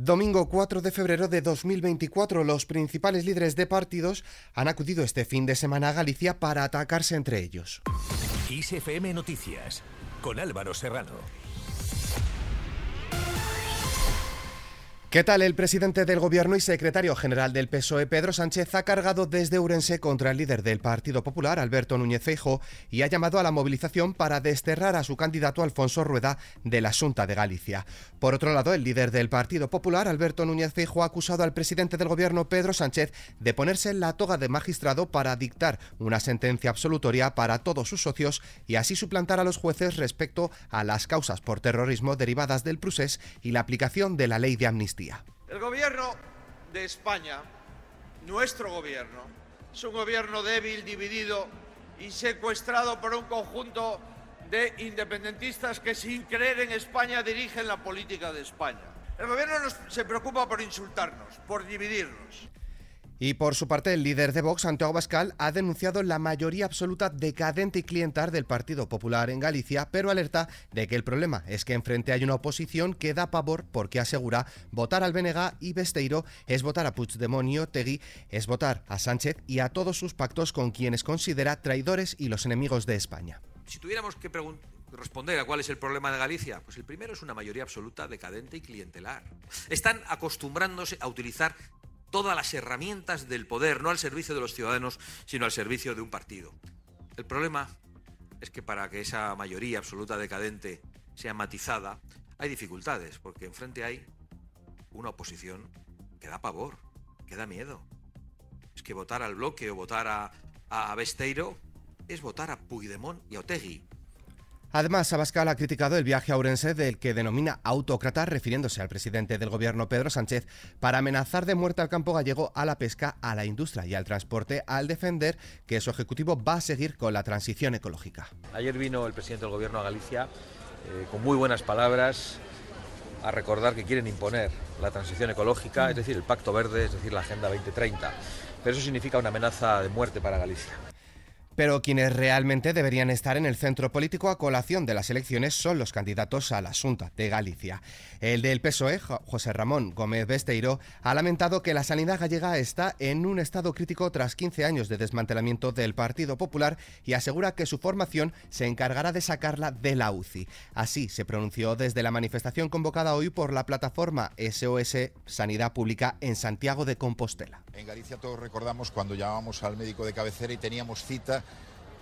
Domingo 4 de febrero de 2024, los principales líderes de partidos han acudido este fin de semana a Galicia para atacarse entre ellos. ISFM Noticias, con Álvaro Serrano. ¿Qué tal? El presidente del Gobierno y secretario general del PSOE, Pedro Sánchez, ha cargado desde Urense contra el líder del Partido Popular, Alberto Núñez Feijo, y ha llamado a la movilización para desterrar a su candidato Alfonso Rueda de la Junta de Galicia. Por otro lado, el líder del Partido Popular, Alberto Núñez Feijo, ha acusado al presidente del Gobierno, Pedro Sánchez, de ponerse en la toga de magistrado para dictar una sentencia absolutoria para todos sus socios y así suplantar a los jueces respecto a las causas por terrorismo derivadas del procés y la aplicación de la ley de amnistía. El gobierno de España, nuestro gobierno, es un gobierno débil, dividido y secuestrado por un conjunto de independentistas que sin creer en España dirigen la política de España. El gobierno se preocupa por insultarnos, por dividirnos. Y por su parte, el líder de Vox, Santiago Bascal, ha denunciado la mayoría absoluta decadente y clientar del Partido Popular en Galicia, pero alerta de que el problema es que enfrente hay una oposición que da pavor porque asegura votar al BNG y Besteiro es votar a Puigdemont y es votar a Sánchez y a todos sus pactos con quienes considera traidores y los enemigos de España. Si tuviéramos que responder a cuál es el problema de Galicia, pues el primero es una mayoría absoluta decadente y clientelar. Están acostumbrándose a utilizar todas las herramientas del poder, no al servicio de los ciudadanos, sino al servicio de un partido. El problema es que para que esa mayoría absoluta decadente sea matizada, hay dificultades, porque enfrente hay una oposición que da pavor, que da miedo. Es que votar al bloque o votar a, Besteiro es votar a Puigdemont y a Otegui. Además, Abascal ha criticado el viaje a Ourense del que denomina autócrata, refiriéndose al presidente del gobierno Pedro Sánchez, para amenazar de muerte al campo gallego, a la pesca, a la industria y al transporte, al defender que su ejecutivo va a seguir con la transición ecológica. Ayer vino el presidente del gobierno a Galicia eh, con muy buenas palabras a recordar que quieren imponer la transición ecológica, es decir, el Pacto Verde, es decir, la Agenda 2030. Pero eso significa una amenaza de muerte para Galicia. Pero quienes realmente deberían estar en el centro político a colación de las elecciones son los candidatos a la Junta de Galicia. El del PSOE, José Ramón Gómez Besteiro, ha lamentado que la sanidad gallega está en un estado crítico tras 15 años de desmantelamiento del Partido Popular y asegura que su formación se encargará de sacarla de la UCI. Así se pronunció desde la manifestación convocada hoy por la plataforma SOS Sanidad Pública en Santiago de Compostela. En Galicia todos recordamos cuando llamábamos al médico de cabecera y teníamos cita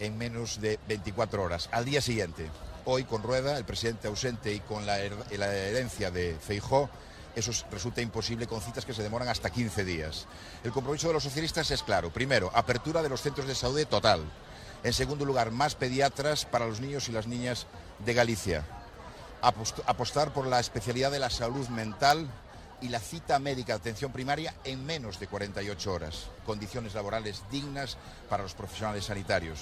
en menos de 24 horas. Al día siguiente, hoy con Rueda, el presidente ausente y con la, herencia de Feijó, eso resulta imposible con citas que se demoran hasta 15 días. El compromiso de los socialistas es claro. Primero, apertura de los centros de salud total. En segundo lugar, más pediatras para los niños y las niñas de Galicia. Apostar por la especialidad de la salud mental y la cita médica de atención primaria en menos de 48 horas. Condiciones laborales dignas para los profesionales sanitarios.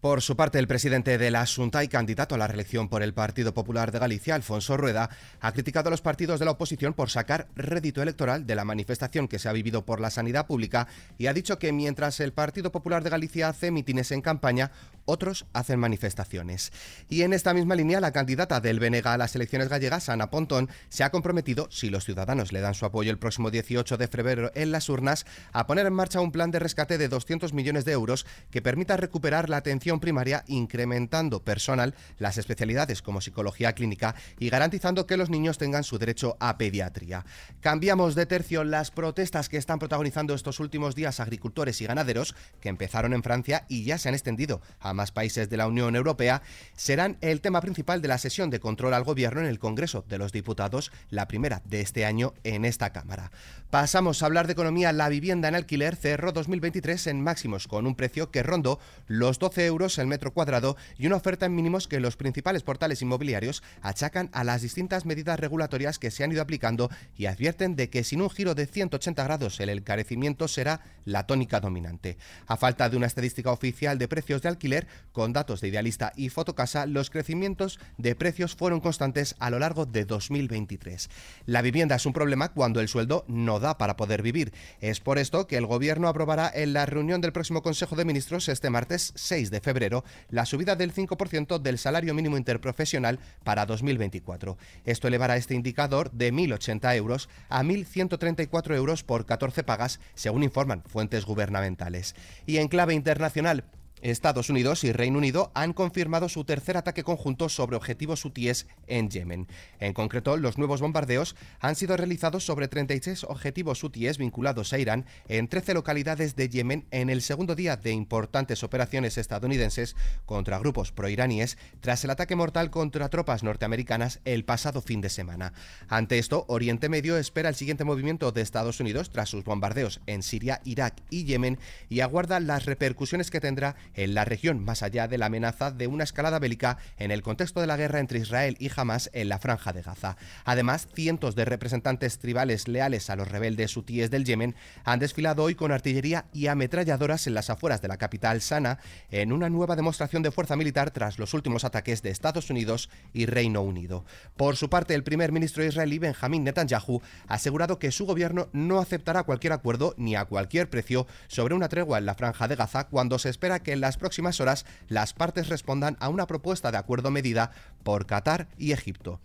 Por su parte, el presidente de la Junta y candidato a la reelección por el Partido Popular de Galicia, Alfonso Rueda, ha criticado a los partidos de la oposición por sacar rédito electoral de la manifestación que se ha vivido por la sanidad pública y ha dicho que mientras el Partido Popular de Galicia hace mítines en campaña, otros hacen manifestaciones. Y en esta misma línea, la candidata del BNG a las elecciones gallegas, Ana Pontón, se ha comprometido, si los ciudadanos le dan su apoyo el próximo 18 de febrero en las urnas, a poner en marcha un plan de rescate de 200 millones de euros que permita recuperar la atención primaria incrementando personal las especialidades como psicología clínica y garantizando que los niños tengan su derecho a pediatría. Cambiamos de tercio las protestas que están protagonizando estos últimos días agricultores y ganaderos, que empezaron en Francia y ya se han extendido a más países de la Unión Europea, serán el tema principal de la sesión de control al gobierno en el Congreso de los Diputados, la primera de este año en esta Cámara. Pasamos a hablar de economía. La vivienda en alquiler cerró 2023 en máximos con un precio que rondó los 12 euros el metro cuadrado y una oferta en mínimos que los principales portales inmobiliarios achacan a las distintas medidas regulatorias que se han ido aplicando y advierten de que sin un giro de 180 grados el encarecimiento será la tónica dominante. A falta de una estadística oficial de precios de alquiler, con datos de Idealista y Fotocasa, los crecimientos de precios fueron constantes a lo largo de 2023. La vivienda es un problema cuando el sueldo no da para poder vivir. Es por esto que el Gobierno aprobará en la reunión del próximo Consejo de Ministros este martes 6 de febrero la subida del 5% del salario mínimo interprofesional para 2024. Esto elevará este indicador de 1.080 euros a 1.134 euros por 14 pagas, según informan fuentes gubernamentales. Y en clave internacional, Estados Unidos y Reino Unido han confirmado su tercer ataque conjunto sobre objetivos hutíes en Yemen. En concreto, los nuevos bombardeos han sido realizados sobre 36 objetivos hutíes vinculados a Irán en 13 localidades de Yemen en el segundo día de importantes operaciones estadounidenses contra grupos proiraníes tras el ataque mortal contra tropas norteamericanas el pasado fin de semana. Ante esto, Oriente Medio espera el siguiente movimiento de Estados Unidos tras sus bombardeos en Siria, Irak y Yemen y aguarda las repercusiones que tendrá en la región, más allá de la amenaza de una escalada bélica en el contexto de la guerra entre Israel y Hamas en la franja de Gaza. Además, cientos de representantes tribales leales a los rebeldes hutíes del Yemen han desfilado hoy con artillería y ametralladoras en las afueras de la capital Sana en una nueva demostración de fuerza militar tras los últimos ataques de Estados Unidos y Reino Unido. Por su parte, el primer ministro israelí Benjamín Netanyahu ha asegurado que su gobierno no aceptará cualquier acuerdo ni a cualquier precio sobre una tregua en la franja de Gaza cuando se espera que las próximas horas las partes respondan a una propuesta de acuerdo medida por Qatar y Egipto.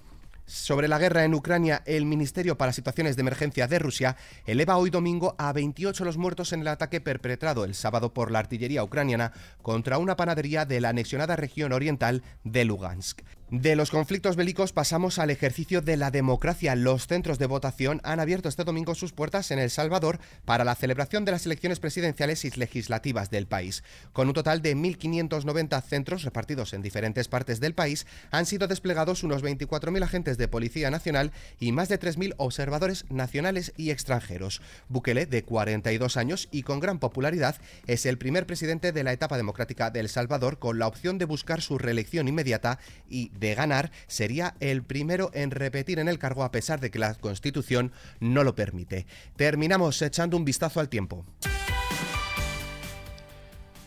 Sobre la guerra en Ucrania, el Ministerio para Situaciones de Emergencia de Rusia eleva hoy domingo a 28 los muertos en el ataque perpetrado el sábado por la artillería ucraniana contra una panadería de la anexionada región oriental de Lugansk. De los conflictos bélicos pasamos al ejercicio de la democracia. Los centros de votación han abierto este domingo sus puertas en El Salvador para la celebración de las elecciones presidenciales y legislativas del país. Con un total de 1.590 centros repartidos en diferentes partes del país, han sido desplegados unos 24.000 agentes de Policía Nacional y más de 3.000 observadores nacionales y extranjeros. Bukele, de 42 años y con gran popularidad, es el primer presidente de la etapa democrática de El Salvador con la opción de buscar su reelección inmediata y de ganar, sería el primero en repetir en el cargo a pesar de que la Constitución no lo permite. Terminamos echando un vistazo al tiempo.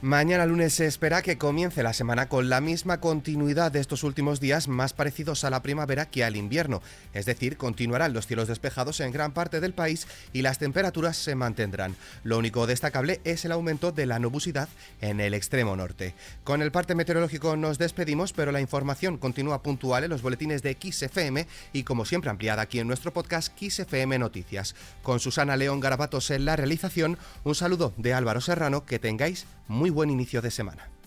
Mañana lunes se espera que comience la semana con la misma continuidad de estos últimos días más parecidos a la primavera que al invierno, es decir, continuarán los cielos despejados en gran parte del país y las temperaturas se mantendrán. Lo único destacable es el aumento de la nubosidad en el extremo norte. Con el parte meteorológico nos despedimos, pero la información continúa puntual en los boletines de XFM y como siempre ampliada aquí en nuestro podcast XFM Noticias. Con Susana León Garabatos en la realización, un saludo de Álvaro Serrano, que tengáis buen inicio de semana.